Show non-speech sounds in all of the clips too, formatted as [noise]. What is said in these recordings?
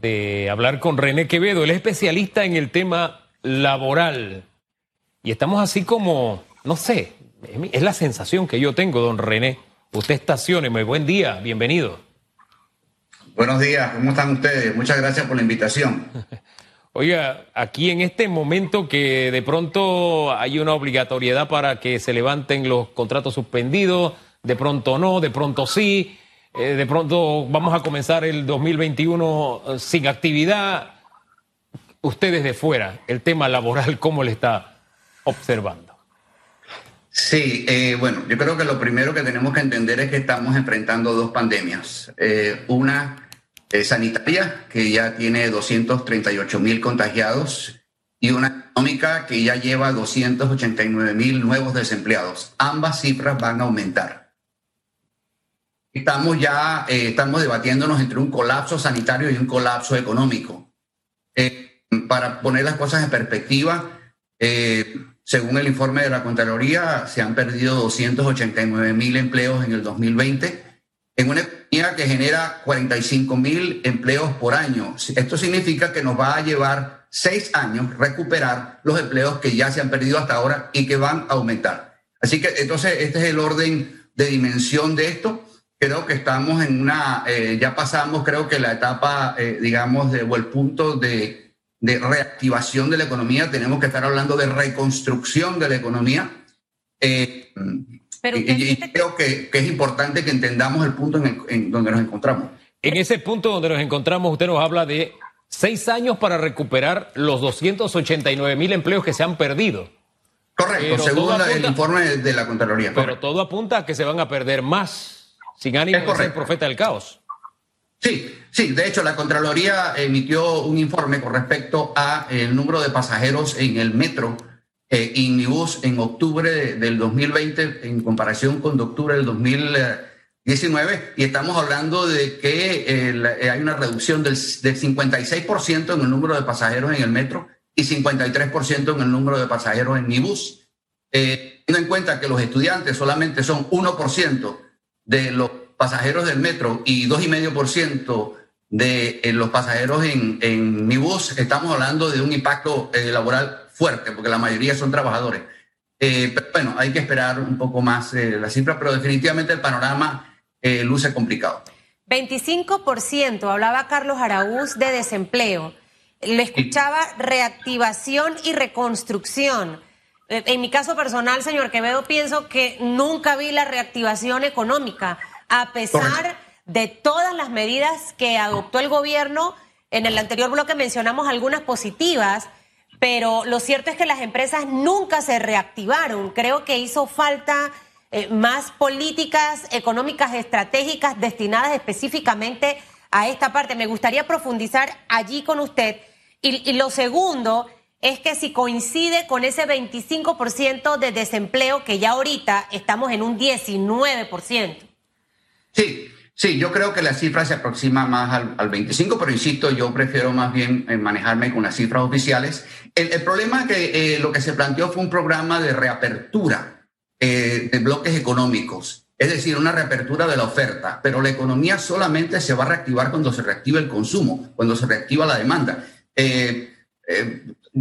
de hablar con René Quevedo. Él es especialista en el tema laboral. Y estamos así como, no sé, es la sensación que yo tengo, don René. Usted estacióneme. Buen día, bienvenido. Buenos días, ¿cómo están ustedes? Muchas gracias por la invitación. [laughs] Oiga, aquí en este momento que de pronto hay una obligatoriedad para que se levanten los contratos suspendidos, de pronto no, de pronto sí, eh, de pronto vamos a comenzar el 2021 eh, sin actividad. Ustedes de fuera, el tema laboral, ¿cómo le está observando? Sí, eh, bueno, yo creo que lo primero que tenemos que entender es que estamos enfrentando dos pandemias. una sanitaria, que ya tiene 238 mil contagiados, y una económica que ya lleva 289 mil nuevos desempleados. Ambas cifras van a aumentar estamos ya eh, estamos debatiéndonos entre un colapso sanitario y un colapso económico. Eh, para poner las cosas en perspectiva, eh, según el informe de la Contraloría, se han perdido 289 mil empleos en el 2020 en una economía que genera 45 mil empleos por año. Esto significa que nos va a llevar seis años recuperar los empleos que ya se han perdido hasta ahora y que van a aumentar. Así que entonces este es el orden de dimensión de esto creo que estamos en una, eh, ya pasamos creo que la etapa, eh, digamos, de, o el punto de, de, reactivación de la economía, tenemos que estar hablando de reconstrucción de la economía. Eh, Pero y, creo que, que, es importante que entendamos el punto en, en donde nos encontramos. En ese punto donde nos encontramos, usted nos habla de seis años para recuperar los 289 mil empleos que se han perdido. Correcto, según el informe de la Contraloría. Pero todo apunta a que se van a perder más sin ánimo de ser profeta del caos. Sí, sí, de hecho la Contraloría emitió un informe con respecto a el número de pasajeros en el metro eh, Inibus en octubre del 2020 en comparación con octubre del 2019 y estamos hablando de que eh, hay una reducción del, del 56% en el número de pasajeros en el metro y 53% en el número de pasajeros en Nibus. Eh, teniendo en cuenta que los estudiantes solamente son 1% de los pasajeros del metro y 2,5% de eh, los pasajeros en, en mi bus, estamos hablando de un impacto eh, laboral fuerte, porque la mayoría son trabajadores. Eh, pero bueno, hay que esperar un poco más la cifra, pero definitivamente el panorama luce complicado. 25%, hablaba Carlos Araúz de desempleo. Le escuchaba reactivación y reconstrucción. Eh, en mi caso personal, señor Quevedo, pienso que nunca vi la reactivación económica, a pesar de todas las medidas que adoptó el gobierno. En el anterior bloque mencionamos algunas positivas, pero lo cierto es que las empresas nunca se reactivaron. Creo que hizo falta eh, más políticas económicas estratégicas destinadas específicamente a esta parte. Me gustaría profundizar allí con usted. y lo segundo es que si coincide con ese 25% de desempleo que ya ahorita estamos en un 19%. Sí, sí, yo creo que la cifra se aproxima más al, al 25%, pero insisto, yo prefiero más bien eh, manejarme con las cifras oficiales. El, problema es que eh, lo que se planteó fue un programa de reapertura eh, de bloques económicos, es decir, una reapertura de la oferta, pero la economía solamente se va a reactivar cuando se reactive el consumo, cuando se reactiva la demanda.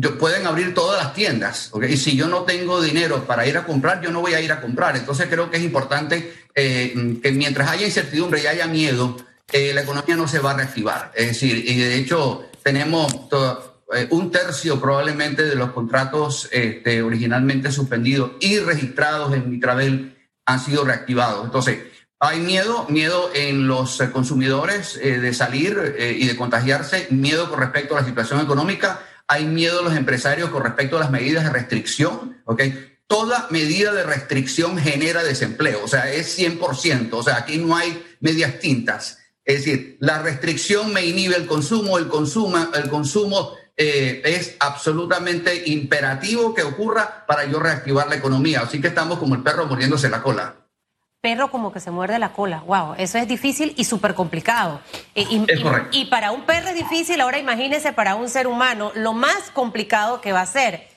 Pueden abrir todas las tiendas, y si yo no tengo dinero para ir a comprar, yo no voy a ir a comprar. Entonces creo que es importante eh, que mientras haya incertidumbre y haya miedo, eh, la economía no se va a reactivar. Es decir, y de hecho tenemos eh, un tercio probablemente de los contratos este, originalmente suspendidos y registrados en Mitrabel han sido reactivados. Entonces, hay miedo, miedo en los consumidores de salir y de contagiarse, miedo con respecto a la situación económica hay miedo a los empresarios con respecto a las medidas de restricción, ¿ok? Toda medida de restricción genera desempleo, o sea, es 100%, o sea, aquí no hay medias tintas. Es decir, la restricción me inhibe el consumo, el consumo, el consumo eh, es absolutamente imperativo que ocurra para yo reactivar la economía. Así que estamos como el perro muriéndose la cola perro como que se muerde la cola. Wow, eso es difícil y súper complicado. Y, y, para un perro es difícil, ahora imagínese para un ser humano lo más complicado que va a ser.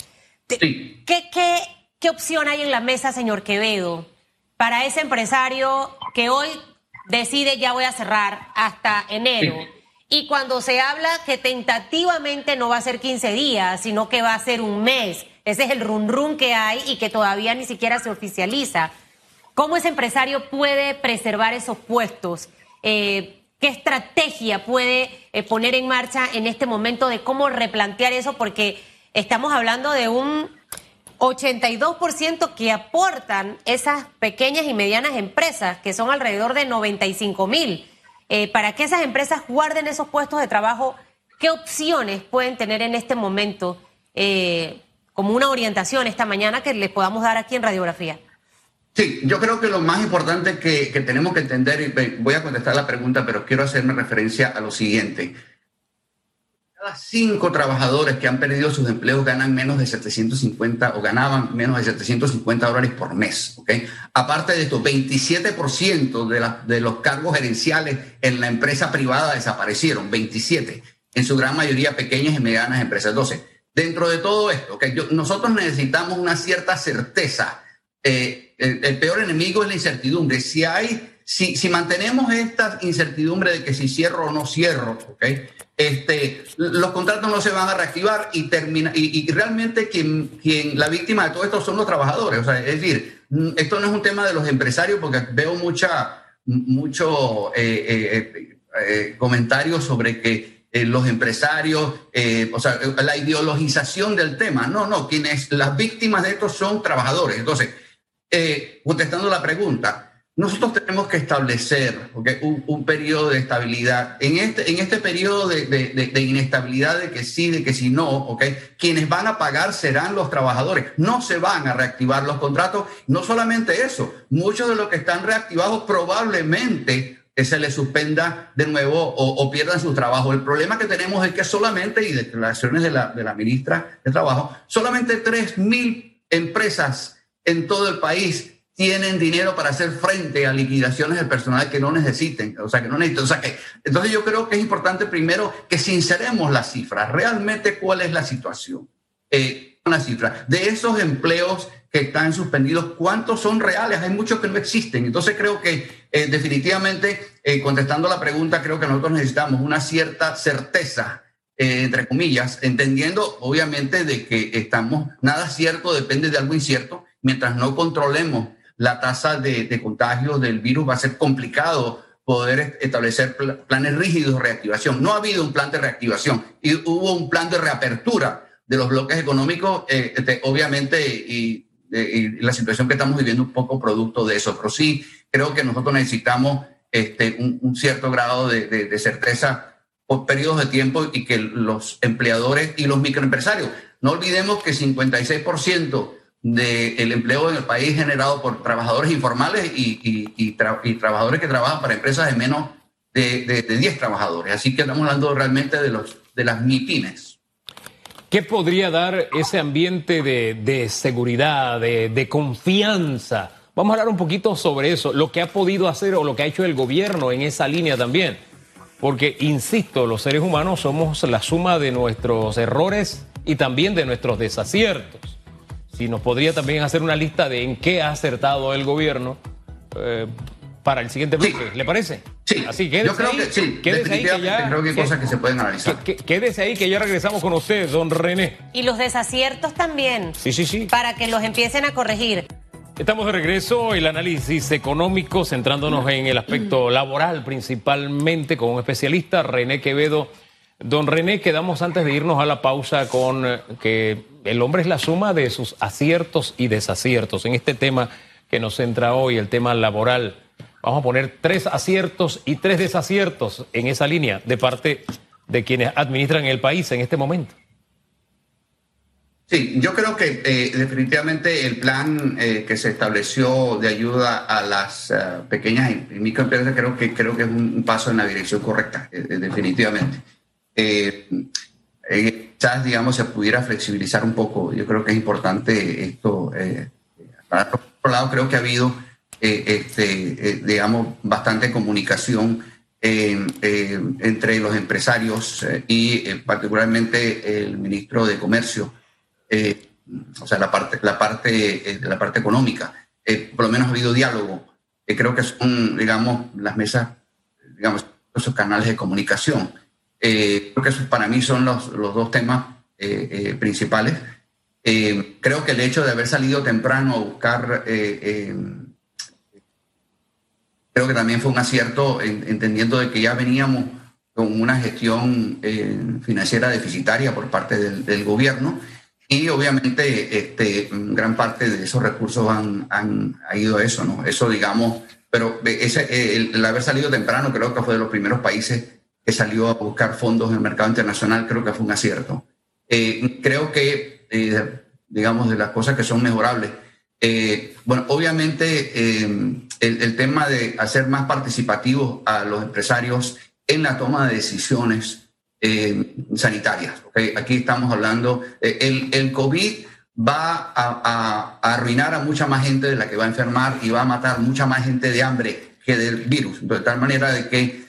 ¿Qué, qué, qué opción hay en la mesa, señor Quevedo, para ese empresario que hoy decide ya voy a cerrar hasta enero? Y cuando se habla que tentativamente no va a ser 15 días, sino que va a ser un mes, ese es el run run que hay y que todavía ni siquiera se oficializa. ¿Cómo ese empresario puede preservar esos puestos? Eh, ¿Qué estrategia puede eh, poner en marcha en este momento de cómo replantear eso? Porque estamos hablando de un 82% que aportan esas pequeñas y medianas empresas, que son alrededor de 95 mil. Eh, para que esas empresas guarden esos puestos de trabajo, ¿qué opciones pueden tener en este momento como una orientación esta mañana que les podamos dar aquí en Radiografía? Sí, yo creo que lo más importante que, que tenemos que entender, y voy a contestar la pregunta, pero quiero hacerme referencia a lo siguiente. Cada cinco trabajadores que han perdido sus empleos ganan menos de 750 o ganaban menos de 750 dólares por mes. ¿okay? Aparte de esto, 27% de, la, de los cargos gerenciales en la empresa privada desaparecieron, 27, en su gran mayoría pequeñas y medianas empresas. 12. Dentro de todo esto, ¿okay? Yo, nosotros necesitamos una cierta certeza. Eh, el, el, peor enemigo es la incertidumbre. Si hay, si, si mantenemos esta incertidumbre de que si cierro o no cierro, ¿okay? este, los contratos no se van a reactivar y, termina, y, y, realmente quien, quien, la víctima de todo esto son los trabajadores. O sea, es decir, esto no es un tema de los empresarios porque veo mucha, mucho eh, eh, eh, comentarios sobre que eh, los empresarios, eh, o sea, la ideologización del tema. No, no, quienes, las víctimas de esto son trabajadores. Entonces, eh, contestando la pregunta, nosotros tenemos que establecer okay, un, un, periodo de estabilidad. En este, en este periodo de, de, de, inestabilidad de que sí, de que si no, okay, quienes van a pagar serán los trabajadores. No se van a reactivar los contratos. No solamente eso, muchos de los que están reactivados probablemente se les suspenda de nuevo o, pierdan su trabajo. El problema que tenemos es que solamente, y declaraciones de la, de la ministra de Trabajo, solamente tres mil empresas en todo el país tienen dinero para hacer frente a liquidaciones de personal que no necesiten, o sea, que no necesiten. O sea, que, entonces yo creo que es importante primero que sinceremos las cifras, realmente cuál es la situación. Eh, la cifra de esos empleos que están suspendidos, ¿cuántos son reales? Hay muchos que no existen. Entonces creo que eh, definitivamente, eh, contestando la pregunta, creo que nosotros necesitamos una cierta certeza, eh, entre comillas, entendiendo obviamente de que estamos, nada cierto depende de algo incierto, mientras no controlemos la tasa de, de contagio del virus va a ser complicado poder establecer planes rígidos de reactivación. No ha habido un plan de reactivación y hubo un plan de reapertura de los bloques económicos, eh, este, obviamente, y, y, la situación que estamos viviendo un poco producto de eso. Pero sí, creo que nosotros necesitamos este, un, cierto grado de, de, de, certeza por periodos de tiempo y que los empleadores y los microempresarios, no olvidemos que 56% del empleo en el país generado por trabajadores informales y, y, y, tra y, trabajadores que trabajan para empresas de menos de, de, de 10 trabajadores. Así que estamos hablando realmente de, los, de las MIPIMES. ¿Qué podría dar ese ambiente de, de seguridad, de, de, confianza? Vamos a hablar un poquito sobre eso, lo que ha podido hacer o lo que ha hecho el gobierno en esa línea también. Porque, insisto, los seres humanos somos la suma de nuestros errores y también de nuestros desaciertos si nos podría también hacer una lista de en qué ha acertado el gobierno eh, para el siguiente bloque, sí. ¿le parece? Sí, así que yo creo ahí, que sí, quédese ahí que ya, creo que hay cosas que se pueden analizar. Que, quédese ahí que ya regresamos con usted, don René. Y los desaciertos también. Sí, sí, sí. Para que los empiecen a corregir. Estamos de regreso, el análisis económico, centrándonos en el aspecto [clears throat] laboral principalmente con un especialista, René Quevedo. Don René, quedamos antes de irnos a la pausa con eh, que el hombre es la suma de sus aciertos y desaciertos. En este tema que nos centra hoy, el tema laboral, vamos a poner tres aciertos y tres desaciertos en esa línea de parte de quienes administran el país en este momento. Sí, yo creo que eh, definitivamente el plan eh, que se estableció de ayuda a las uh, pequeñas y microempresas creo que creo que es un, paso en la dirección correcta, definitivamente eh, eh, quizás, digamos, se pudiera flexibilizar un poco. Yo creo que es importante esto. Eh, para otro lado, creo que ha habido, eh, este, eh, digamos, bastante comunicación entre los empresarios y particularmente el ministro de Comercio, o sea, la parte, la parte, la parte económica. por lo menos ha habido diálogo. creo que son, digamos, las mesas, digamos, esos canales de comunicación creo que esos para mí son los, los dos temas principales. creo que el hecho de haber salido temprano a buscar creo que también fue un acierto entendiendo de que ya veníamos con una gestión eh, financiera deficitaria por parte del, gobierno y obviamente este, gran parte de esos recursos han, han ido a eso, ¿no? Eso digamos, pero ese, el, haber salido temprano creo que fue de los primeros países que salió a buscar fondos en el mercado internacional, creo que fue un acierto. Eh, creo que, eh, digamos, de las cosas que son mejorables, eh, bueno, obviamente eh, el, tema de hacer más participativos a los empresarios en la toma de decisiones eh, sanitarias. Aquí estamos hablando, el, el, COVID va a, arruinar a mucha más gente de la que va a enfermar y va a matar mucha más gente de hambre que del virus. De tal manera de que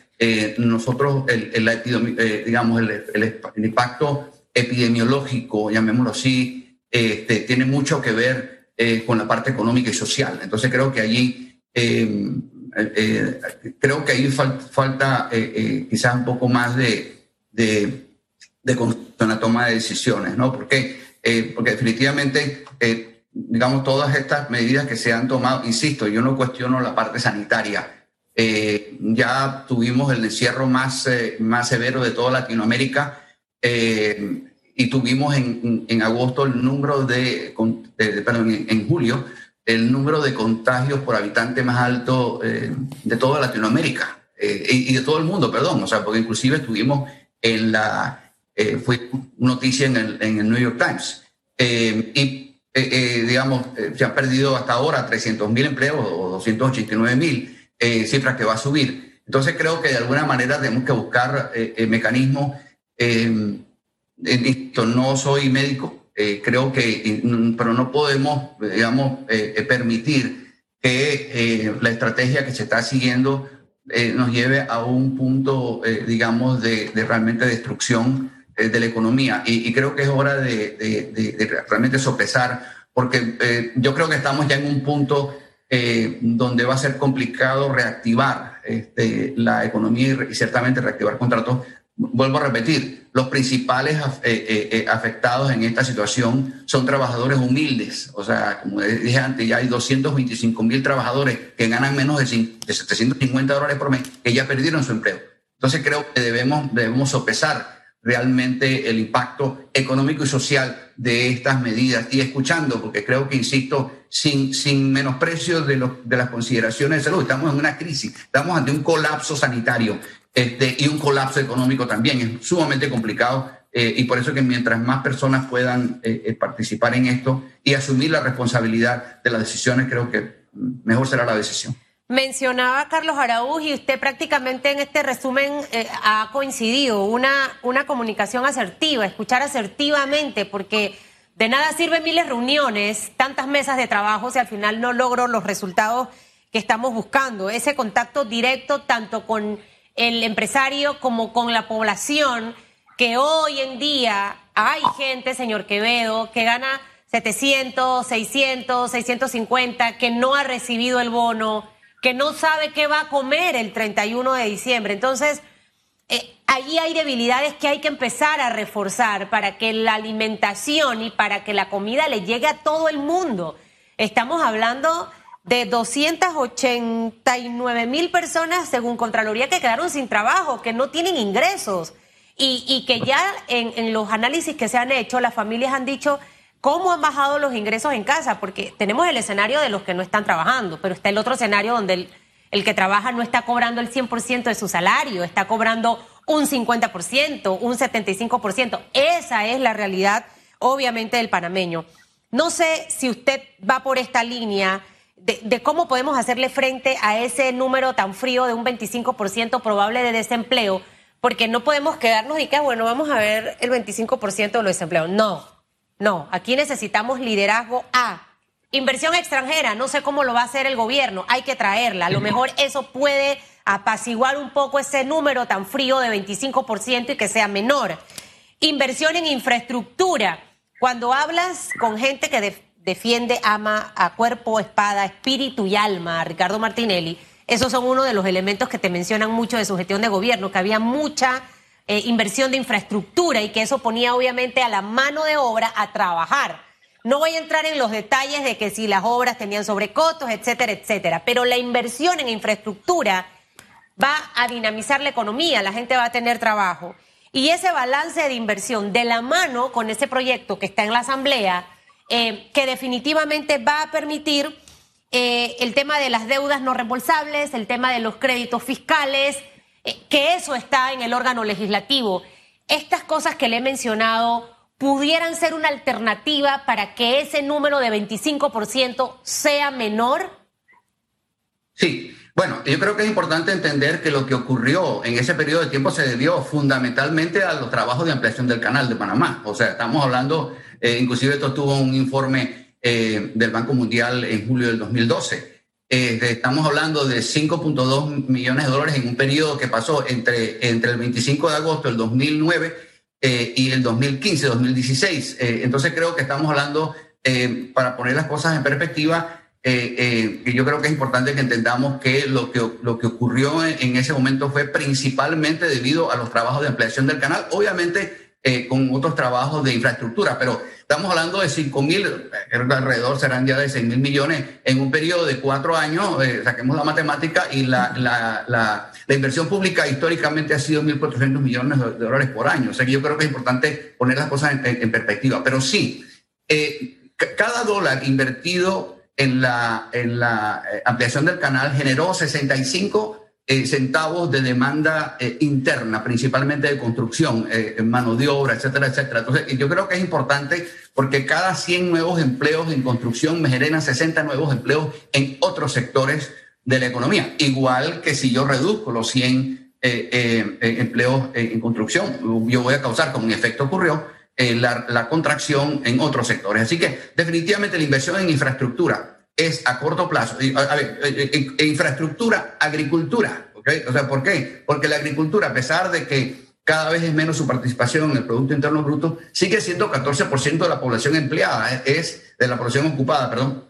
nosotros, el, digamos, el, impacto epidemiológico, llamémoslo así, este, tiene mucho que ver eh, con la parte económica y social. Entonces creo que allí, eh, eh, creo que ahí falta quizás un poco más de, de, de toma de decisiones, ¿no? Porque, porque definitivamente, digamos, todas estas medidas que se han tomado, insisto, yo no cuestiono la parte sanitaria. Ya tuvimos el encierro más, más severo de toda Latinoamérica y tuvimos en, en, agosto el número de, perdón, en, julio, el número de contagios por habitante más alto eh, de toda Latinoamérica eh, y, de todo el mundo, perdón, o sea, porque inclusive estuvimos en la, eh, fue noticia en el, en el New York Times. y, digamos, se han perdido hasta ahora 300 mil empleos o 289 mil, cifras que va a subir. Entonces creo que de alguna manera tenemos que buscar mecanismos Listo, no soy médico, eh, creo que, pero no podemos, digamos, eh, eh, permitir que la estrategia que se está siguiendo nos lleve a un punto, digamos, de, realmente destrucción de la economía. Y, creo que es hora de, realmente sopesar, porque yo creo que estamos ya en un punto donde va a ser complicado reactivar este, la economía y, ciertamente reactivar contratos vuelvo a repetir, los principales eh, eh, eh, afectados en esta situación son trabajadores humildes. O sea, como dije antes, ya hay 225 mil trabajadores que ganan menos de, 750 dólares por mes que ya perdieron su empleo. Entonces creo que debemos, debemos sopesar realmente el impacto económico y social de estas medidas y escuchando, porque creo que, insisto, sin, sin menosprecio de, de las consideraciones de salud, estamos en una crisis, estamos ante un colapso sanitario este, y un colapso económico también. Es sumamente complicado eh, y por eso que mientras más personas puedan eh, eh, participar en esto y asumir la responsabilidad de las decisiones, creo que mejor será la decisión. Mencionaba Carlos Araúz y usted prácticamente en este resumen ha coincidido una, una comunicación asertiva, escuchar asertivamente, porque de nada sirven miles de reuniones, tantas mesas de trabajo si al final no logro los resultados que estamos buscando. Ese contacto directo tanto con el empresario como con la población, que hoy en día hay gente, señor Quevedo, que gana 700, 600, 650, que no ha recibido el bono, que no sabe qué va a comer el 31 de diciembre. Entonces, eh, ahí hay debilidades que hay que empezar a reforzar para que la alimentación y para que la comida le llegue a todo el mundo. Estamos hablando de 289 mil personas, según Contraloría, que quedaron sin trabajo, que no tienen ingresos y, que ya en, los análisis que se han hecho, las familias han dicho cómo han bajado los ingresos en casa, porque tenemos el escenario de los que no están trabajando, pero está el otro escenario donde el, el que trabaja no está cobrando el 100% de su salario, está cobrando un 50%, un 75%. Esa es la realidad, obviamente, del panameño. No sé si usted va por esta línea de, cómo podemos hacerle frente a ese número tan frío de un 25% probable de desempleo, porque no podemos quedarnos y que, bueno, vamos a ver el 25% de los desempleados. No, no, aquí necesitamos liderazgo A. Inversión extranjera, no sé cómo lo va a hacer el gobierno, hay que traerla. A lo mejor eso puede apaciguar un poco ese número tan frío de 25% y que sea menor. Inversión en infraestructura. Cuando hablas con gente que de, defiende, ama a cuerpo, espada, espíritu y alma a Ricardo Martinelli, esos son uno de los elementos que te mencionan mucho de su gestión de gobierno, que había mucha eh, inversión de infraestructura y que eso ponía obviamente a la mano de obra a trabajar. No voy a entrar en los detalles de que si las obras tenían sobrecostos, etcétera, etcétera, pero la inversión en infraestructura va a dinamizar la economía, la gente va a tener trabajo. Y ese balance de inversión de la mano con ese proyecto que está en la Asamblea, eh, que definitivamente va a permitir eh, el tema de las deudas no reembolsables, el tema de los créditos fiscales, eh, que eso está en el órgano legislativo. Estas cosas que le he mencionado pudieran ser una alternativa para que ese número de 25% sea menor? Sí, bueno, yo creo que es importante entender que lo que ocurrió en ese periodo de tiempo se debió fundamentalmente a los trabajos de ampliación del canal de Panamá. O sea, estamos hablando, eh, inclusive esto tuvo un informe eh, del Banco Mundial en julio del 2012 eh, estamos hablando de 5.2 millones de dólares en un periodo que pasó entre, entre el 25 de agosto del 2009 eh, y el 2015, 2016. Eh, entonces creo que estamos hablando, para poner las cosas en perspectiva, que yo creo que es importante que entendamos que lo que, lo que ocurrió en, en ese momento fue principalmente debido a los trabajos de ampliación del canal. Obviamente eh, con otros trabajos de infraestructura, pero estamos hablando de 5 mil, eh, alrededor serán ya de 6 mil millones en un periodo de cuatro años, eh, saquemos la matemática, y la, la, la, inversión pública históricamente ha sido 1.400 millones de dólares por año. O sea que yo creo que es importante poner las cosas en, perspectiva. Pero sí, cada dólar invertido en la, en la ampliación del canal generó 65 eh, centavos de demanda eh, interna, principalmente de construcción, eh, mano de obra, etcétera, etcétera. Entonces, yo creo que es importante porque cada 100 nuevos empleos en construcción me generan 60 nuevos empleos en otros sectores de la economía. Igual que si yo reduzco los 100 empleos en construcción, yo voy a causar, como un efecto ocurrió, la contracción en otros sectores. Así que definitivamente la inversión en infraestructura es a corto plazo. A, ver, eh, eh, eh, infraestructura, agricultura. ¿okay? O sea, ¿por qué? Porque la agricultura, a pesar de que cada vez es menos su participación en el Producto Interno Bruto, sigue siendo 14% de la población empleada, es de la población ocupada, perdón,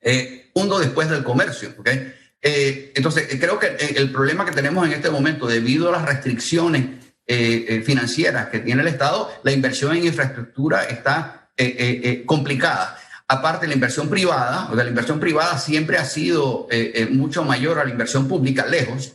eh, uno después del comercio. ¿okay? Eh, entonces, creo que el problema que tenemos en este momento, debido a las restricciones eh, financieras que tiene el Estado, la inversión en infraestructura está complicada. Aparte, la inversión privada, o sea, la inversión privada siempre ha sido eh, eh, mucho mayor a la inversión pública, lejos,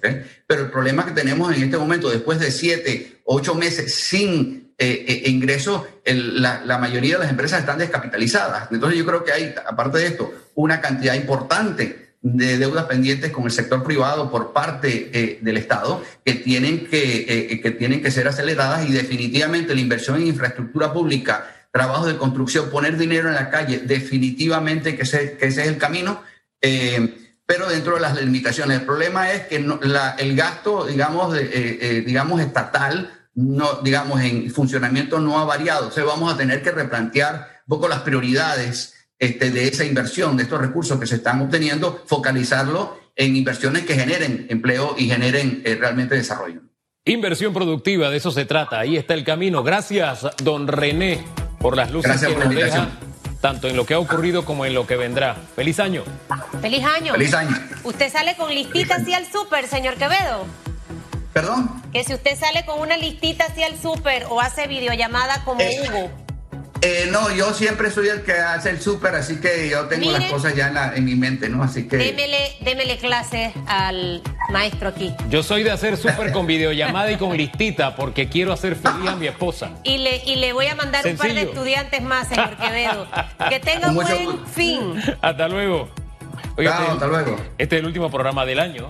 pero el problema que tenemos en este momento, después de siete, ocho meses sin eh, ingresos, la, la, mayoría de las empresas están descapitalizadas. Entonces yo creo que hay, aparte de esto, una cantidad importante de deudas pendientes con el sector privado por parte del Estado que tienen que, que tienen que ser aceleradas y definitivamente la inversión en infraestructura pública trabajo de construcción, poner dinero en la calle, definitivamente que ese, que ese es el camino, eh, pero dentro de las limitaciones. El problema es que el gasto, digamos, eh, eh, digamos, estatal, digamos, en funcionamiento no ha variado. O sea, vamos a tener que replantear un poco las prioridades este, de esa inversión, de estos recursos que se están obteniendo, focalizarlo en inversiones que generen empleo y generen realmente desarrollo. Inversión productiva, de eso se trata. Ahí está el camino. Gracias, don René por las luces que nos deja, tanto en lo que ha ocurrido como en lo que vendrá. Feliz año. Feliz año. Feliz año. ¿Usted sale con listita así al súper, señor Quevedo? ¿Perdón? Que si usted sale con una listita así al súper o hace videollamada como eh, Hugo. Eh, no, yo siempre soy el que hace el súper, así que yo tengo las cosas ya en, mi mente, ¿no? Así que... Démele, démele clase al maestro aquí. Yo soy de hacer súper con videollamada y con listita, porque quiero hacer feliz a mi esposa. Y le, y le voy a mandar un par de estudiantes más, señor Quevedo. Que tenga [laughs] un buen fin. Hasta luego. Oye, hasta luego. Este es el último programa del año.